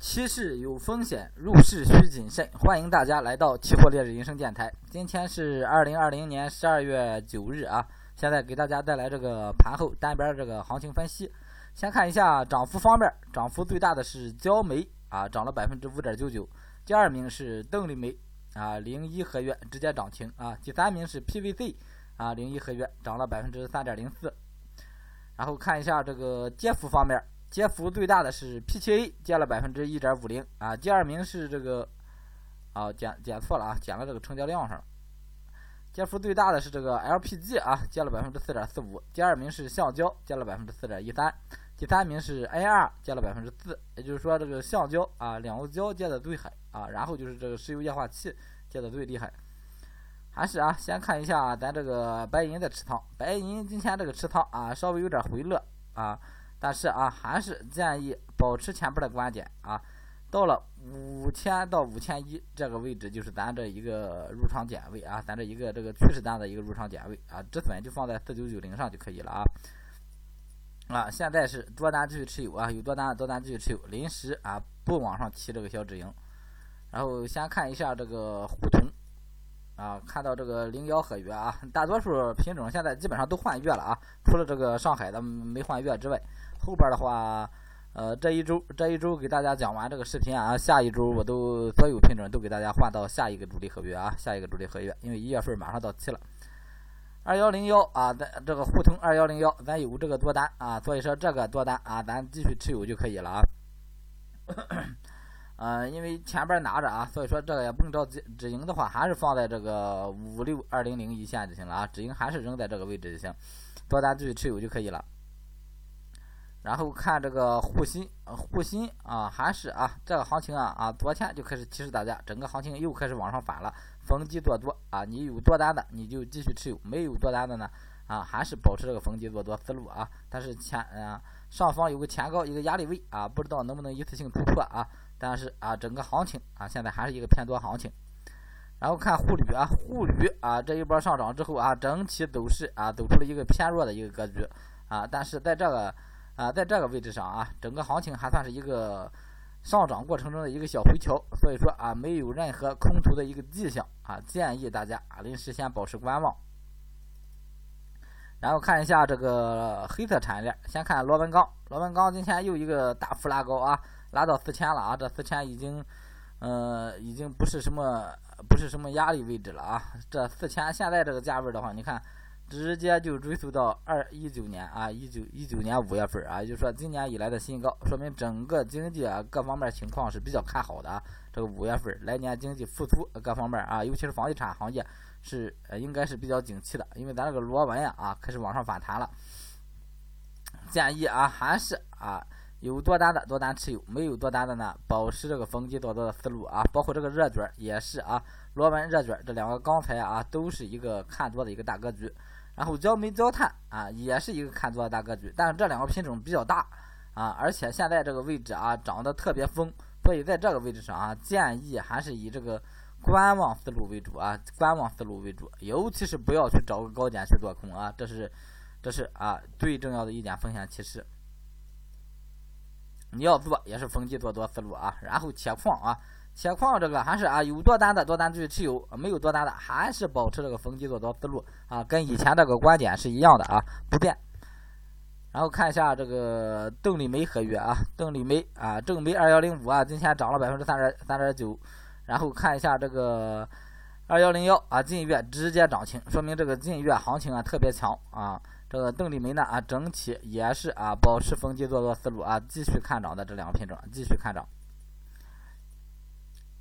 期市有风险，入市需谨慎。欢迎大家来到期货烈日人生电台。今天是二零二零年十二月九日啊，现在给大家带来这个盘后单边这个行情分析。先看一下涨幅方面，涨幅最大的是焦煤啊，涨了百分之五点九九。第二名是邓丽煤啊，零一合约直接涨停啊。第三名是 PVC 啊，零一合约涨了百分之三点零四。然后看一下这个跌幅方面。跌幅最大的是 PTA，跌了百分之一点五零啊。第二名是这个，啊减减错了啊，减了这个成交量上。跌幅最大的是这个 LPG 啊，跌了百分之四点四五。第二名是橡胶，跌了百分之四点一三。第三名是 AR，跌了百分之四。也就是说，这个橡胶啊，两个胶跌的最狠啊。然后就是这个石油液化气跌的最厉害。还是啊，先看一下咱这个白银的持仓，白银今天这个持仓啊，稍微有点回落啊。但是啊，还是建议保持前边的观点啊。到了五千到五千一这个位置，就是咱这一个入场点位啊，咱这一个这个趋势单的一个入场点位啊，止损就放在四九九零上就可以了啊。啊，现在是多单继续持有啊，有多单多单继续持有，临时啊不往上提这个小止盈。然后先看一下这个沪通啊，看到这个零幺合约啊，大多数品种现在基本上都换月了啊，除了这个上海的没换月之外。后边的话，呃，这一周这一周给大家讲完这个视频啊，下一周我都所有品种都给大家换到下一个主力合约啊，下一个主力合约，因为一月份马上到期了。二幺零幺啊，咱这个沪通二幺零幺，咱有这个多单啊，所以说这个多单啊，咱继续持有就可以了啊。嗯，因为前边拿着啊，所以说这个也不用着急，止盈的话还是放在这个五六二零零一线就行了啊，止盈还是扔在这个位置就行，多单继续持有就可以了。然后看这个沪新，沪新啊，还是啊，这个行情啊啊，昨天就开始提示大家，整个行情又开始往上反了，逢低做多啊，你有多单的你就继续持有，没有多单的呢啊，还是保持这个逢低做多思路啊。但是前啊上方有个前高一个压力位啊，不知道能不能一次性突破啊。但是啊，整个行情啊，现在还是一个偏多行情。然后看沪铝啊，沪铝啊这一波上涨之后啊，整体走势啊走出了一个偏弱的一个格局啊，但是在这个。啊，在这个位置上啊，整个行情还算是一个上涨过程中的一个小回调，所以说啊，没有任何空头的一个迹象啊，建议大家啊临时先保持观望。然后看一下这个黑色产业链，先看螺纹钢，螺纹钢今天又一个大幅拉高啊，拉到四千了啊，这四千已经，呃，已经不是什么不是什么压力位置了啊，这四千现在这个价位的话，你看。直接就追溯到二一九年啊，一九一九年五月份啊，也就是说今年以来的新高，说明整个经济啊各方面情况是比较看好的啊。这个五月份来年经济复苏各方面啊，尤其是房地产行业是应该是比较景气的，因为咱这个螺纹呀啊开始往上反弹了。建议啊还是啊有多单的多单持有，没有多单的呢保持这个逢低做多的思路啊，包括这个热卷也是啊，螺纹热卷这两个钢材啊都是一个看多的一个大格局。然后焦煤、焦炭啊，也是一个看多的大格局，但是这两个品种比较大啊，而且现在这个位置啊涨得特别疯，所以在这个位置上啊，建议还是以这个观望思路为主啊，观望思路为主，尤其是不要去找个高点去做空啊，这是这是啊最重要的一点风险提示。你要做也是逢低做多思路啊，然后铁矿啊。铁矿这个还是啊，有多单的多单继续持有，没有多单的还是保持这个逢低做多思路啊，跟以前这个观点是一样的啊，不变。然后看一下这个邓丽梅合约啊，邓丽梅啊，正煤二幺零五啊，今天涨了百分之三点三点九。然后看一下这个二幺零幺啊，近月直接涨停，说明这个近月行情啊特别强啊。这个邓丽梅呢啊，整体也是啊，保持逢低做多思路啊，继续看涨的这两个品种继续看涨。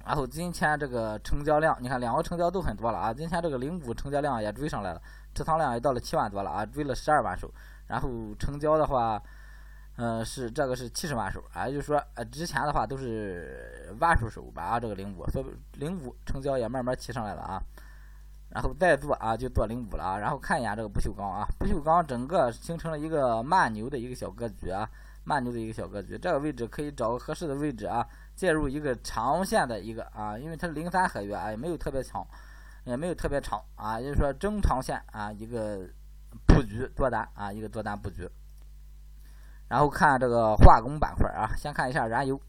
然后今天这个成交量，你看两个成交都很多了啊！今天这个零五成交量也追上来了，持仓量也到了七万多了啊，追了十二万手。然后成交的话，嗯，是这个是七十万手啊，就是说呃之前的话都是万数手吧啊，这个零五，所以零五成交也慢慢提上来了啊。然后再做啊，就做零五了啊。然后看一眼这个不锈钢啊，不锈钢整个形成了一个慢牛的一个小格局啊，慢牛的一个小格局，这个位置可以找个合适的位置啊。介入一个长线的一个啊，因为它是零三合约啊，也没有特别长，也没有特别长啊，就是说中长线啊一个布局多单啊一个多单布局。然后看这个化工板块啊，先看一下燃油，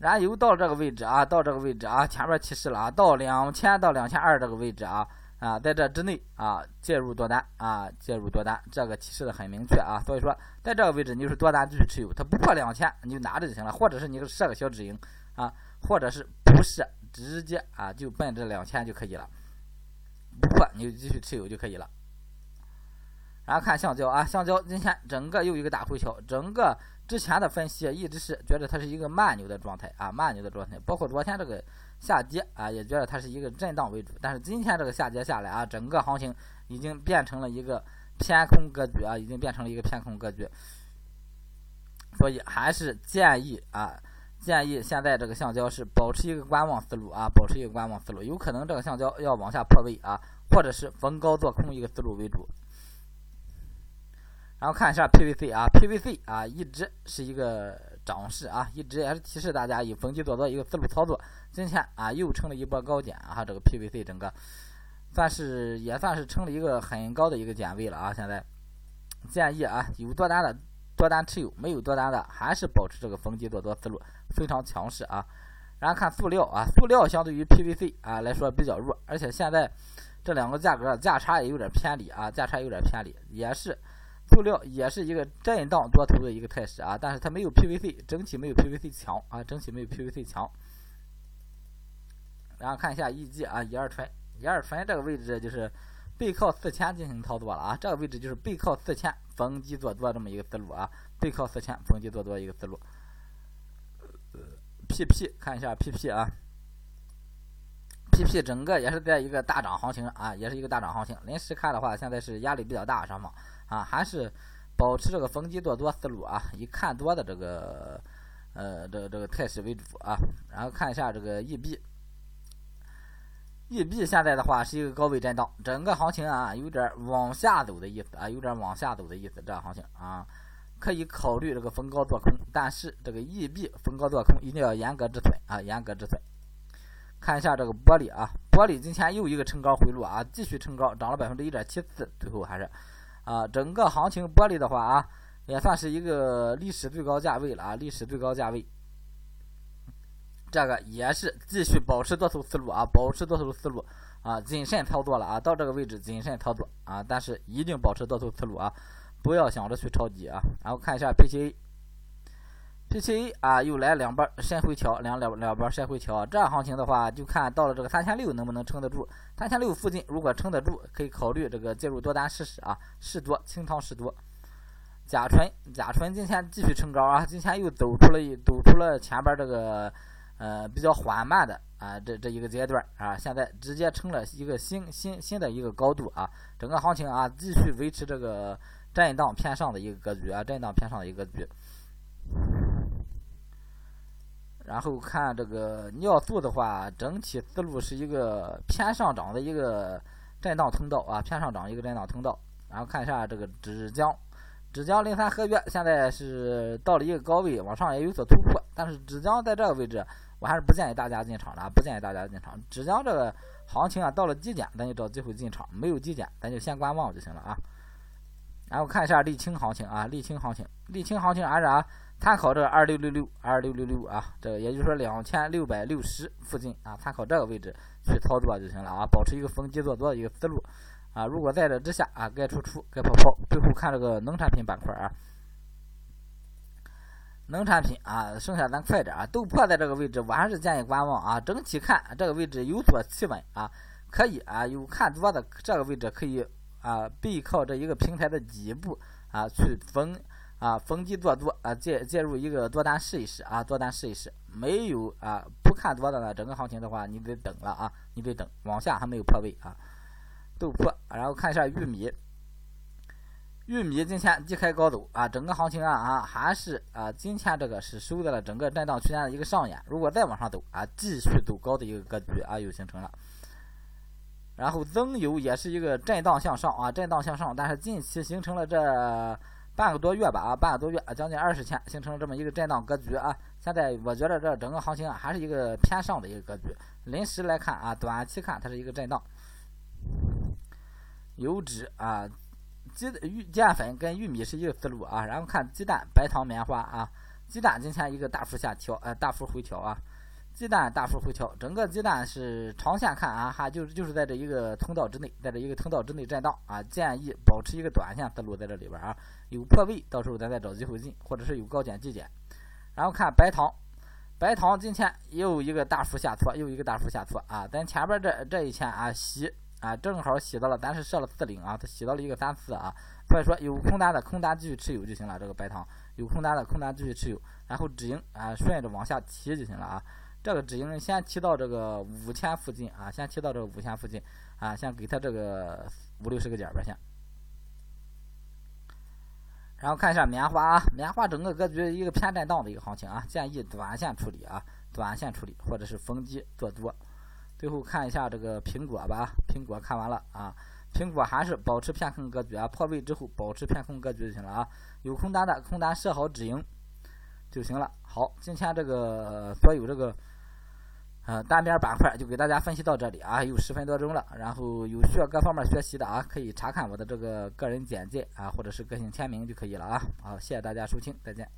燃油到这个位置啊，到这个位置啊，前面提示了啊，到两千到两千二这个位置啊啊，在这之内啊介入多单啊介入多单，这个提示的很明确啊，所以说在这个位置你就是多单继续持有，它不破两千你就拿着就行了，或者是你设个小止盈啊，或者是不设直接啊就奔这两千就可以了，不破你就继续持有就可以了。然后看橡胶啊，橡胶今天整个又一个大回调，整个。之前的分析一直是觉得它是一个慢牛的状态啊，慢牛的状态，包括昨天这个下跌啊，也觉得它是一个震荡为主。但是今天这个下跌下来啊，整个行情已经变成了一个偏空格局啊，已经变成了一个偏空格局。所以还是建议啊，建议现在这个橡胶是保持一个观望思路啊，保持一个观望思路，有可能这个橡胶要往下破位啊，或者是逢高做空一个思路为主。然后看一下 PVC 啊，PVC 啊一直是一个涨势啊，一直也是提示大家以逢低做多一个思路操作。今天啊又撑了一波高点啊，这个 PVC 整个算是也算是撑了一个很高的一个点位了啊。现在建议啊有多单的多单持有，没有多单的还是保持这个逢低做多思路，非常强势啊。然后看塑料啊，塑料相对于 PVC 啊来说比较弱，而且现在这两个价格价差也有点偏离啊，价差有点偏离，也是。塑料也是一个震荡多头的一个态势啊，但是它没有 PVC，整体没有 PVC 强啊，整体没有 PVC 强。然后看一下 EG 啊，乙二醇，乙二醇这个位置就是背靠四千进行操作了啊，这个位置就是背靠四千逢低做多这么一个思路啊，背靠四千逢低做多一个思路。PP 看一下 PP 啊，PP 整个也是在一个大涨行情啊，也是一个大涨行情。临时看的话，现在是压力比较大，上方。啊，还是保持这个逢低做多思路啊，以看多的这个呃这这个态势为主啊。然后看一下这个 EB，EB 现在的话是一个高位震荡，整个行情啊有点往下走的意思啊，有点往下走的意思，这行情啊可以考虑这个逢高做空，但是这个 EB 逢高做空一定要严格止损啊，严格止损。看一下这个玻璃啊，玻璃今天又一个冲高回落啊，继续冲高，涨了百分之一点七四，最后还是。啊，整个行情玻璃的话啊，也算是一个历史最高价位了啊，历史最高价位。这个也是继续保持多头思路啊，保持多头思路啊，谨慎操作了啊，到这个位置谨慎操作啊，但是一定保持多头思路啊，不要想着去抄底啊。然后看一下 PTA。P 七 A 啊，又来两波深回调，两两两波深回调。这样行情的话，就看到了这个三千六能不能撑得住。三千六附近如果撑得住，可以考虑这个介入多单试试啊，试多清仓试多。甲醇，甲醇今天继续冲高啊，今天又走出了一走出了前边这个呃比较缓慢的啊这这一个阶段啊，现在直接成了一个新新新的一个高度啊，整个行情啊继续维持这个震荡偏上的一个格局啊，震荡偏上的一个格局。然后看这个尿素的话，整体思路是一个偏上涨的一个震荡通道啊，偏上涨一个震荡通道。然后看一下这个纸浆，纸浆零三合约现在是到了一个高位，往上也有所突破，但是纸浆在这个位置，我还是不建议大家进场的，不建议大家进场。纸浆这个行情啊，到了低点咱就找机会进场，没有低点咱就先观望就行了啊。然后看一下沥青行情啊，沥青行情，沥青行情还是啊。参考这个二六六六二六六六啊，这个也就是说两千六百六十附近啊，参考这个位置去操作就行了啊，保持一个逢低做多的一个思路啊。如果在这之下啊，该出出，该跑跑。最后看这个农产品板块啊，农产品啊，剩下咱快点啊，豆粕在这个位置，我还是建议观望啊。整体看这个位置有所企稳啊，可以啊，有看多的这个位置可以啊，背靠这一个平台的底部啊去逢。啊，逢低做多啊，介介入一个多单试一试啊，多单试一试，没有啊，不看多的呢，整个行情的话，你得等了啊，你得等，往下还没有破位啊，豆粕，然后看一下玉米，玉米今天低开高走啊，整个行情啊啊，还是啊，今天这个是收在了整个震荡区间的一个上沿，如果再往上走啊，继续走高的一个格局啊，又形成了，然后增油也是一个震荡向上啊，震荡向上，但是近期形成了这。半个多月吧啊，半个多月，将近二十天，形成了这么一个震荡格局啊。现在我觉得这整个行情啊，还是一个偏上的一个格局。临时来看啊，短期看它是一个震荡。油脂啊，鸡玉淀粉跟玉米是一个思路啊。然后看鸡蛋、白糖、棉花啊，鸡蛋今天一个大幅下调，呃，大幅回调啊。鸡蛋大幅回调，整个鸡蛋是长线看啊，哈，就是就是在这一个通道之内，在这一个通道之内震荡啊，建议保持一个短线思路在这里边啊，有破位，到时候咱再找机会进，或者是有高点低减。然后看白糖，白糖今天又一个大幅下挫，又一个大幅下挫啊，咱前边这这一天啊洗啊，正好洗到了，咱是设了四零啊，它洗到了一个三四啊，所以说有空单的空单继续持有就行了，这个白糖有空单的空单继续持有，然后止盈啊顺着往下提就行了啊。这个止盈先提到这个五千附近啊，先提到这个五千附近啊，先给它这个五六十个点吧先。然后看一下棉花啊，棉花整个格局一个偏震荡的一个行情啊，建议短线处理啊，短线处理或者是逢低做多。最后看一下这个苹果吧，苹果看完了啊，苹果还是保持偏空格局啊，破位之后保持偏空格局就行了啊，有空单的空单设好止盈就行了。好，今天这个所有这个。呃，单边板块就给大家分析到这里啊，有十分多钟了。然后有需要各方面学习的啊，可以查看我的这个个人简介啊，或者是个性签名就可以了啊。好，谢谢大家收听，再见。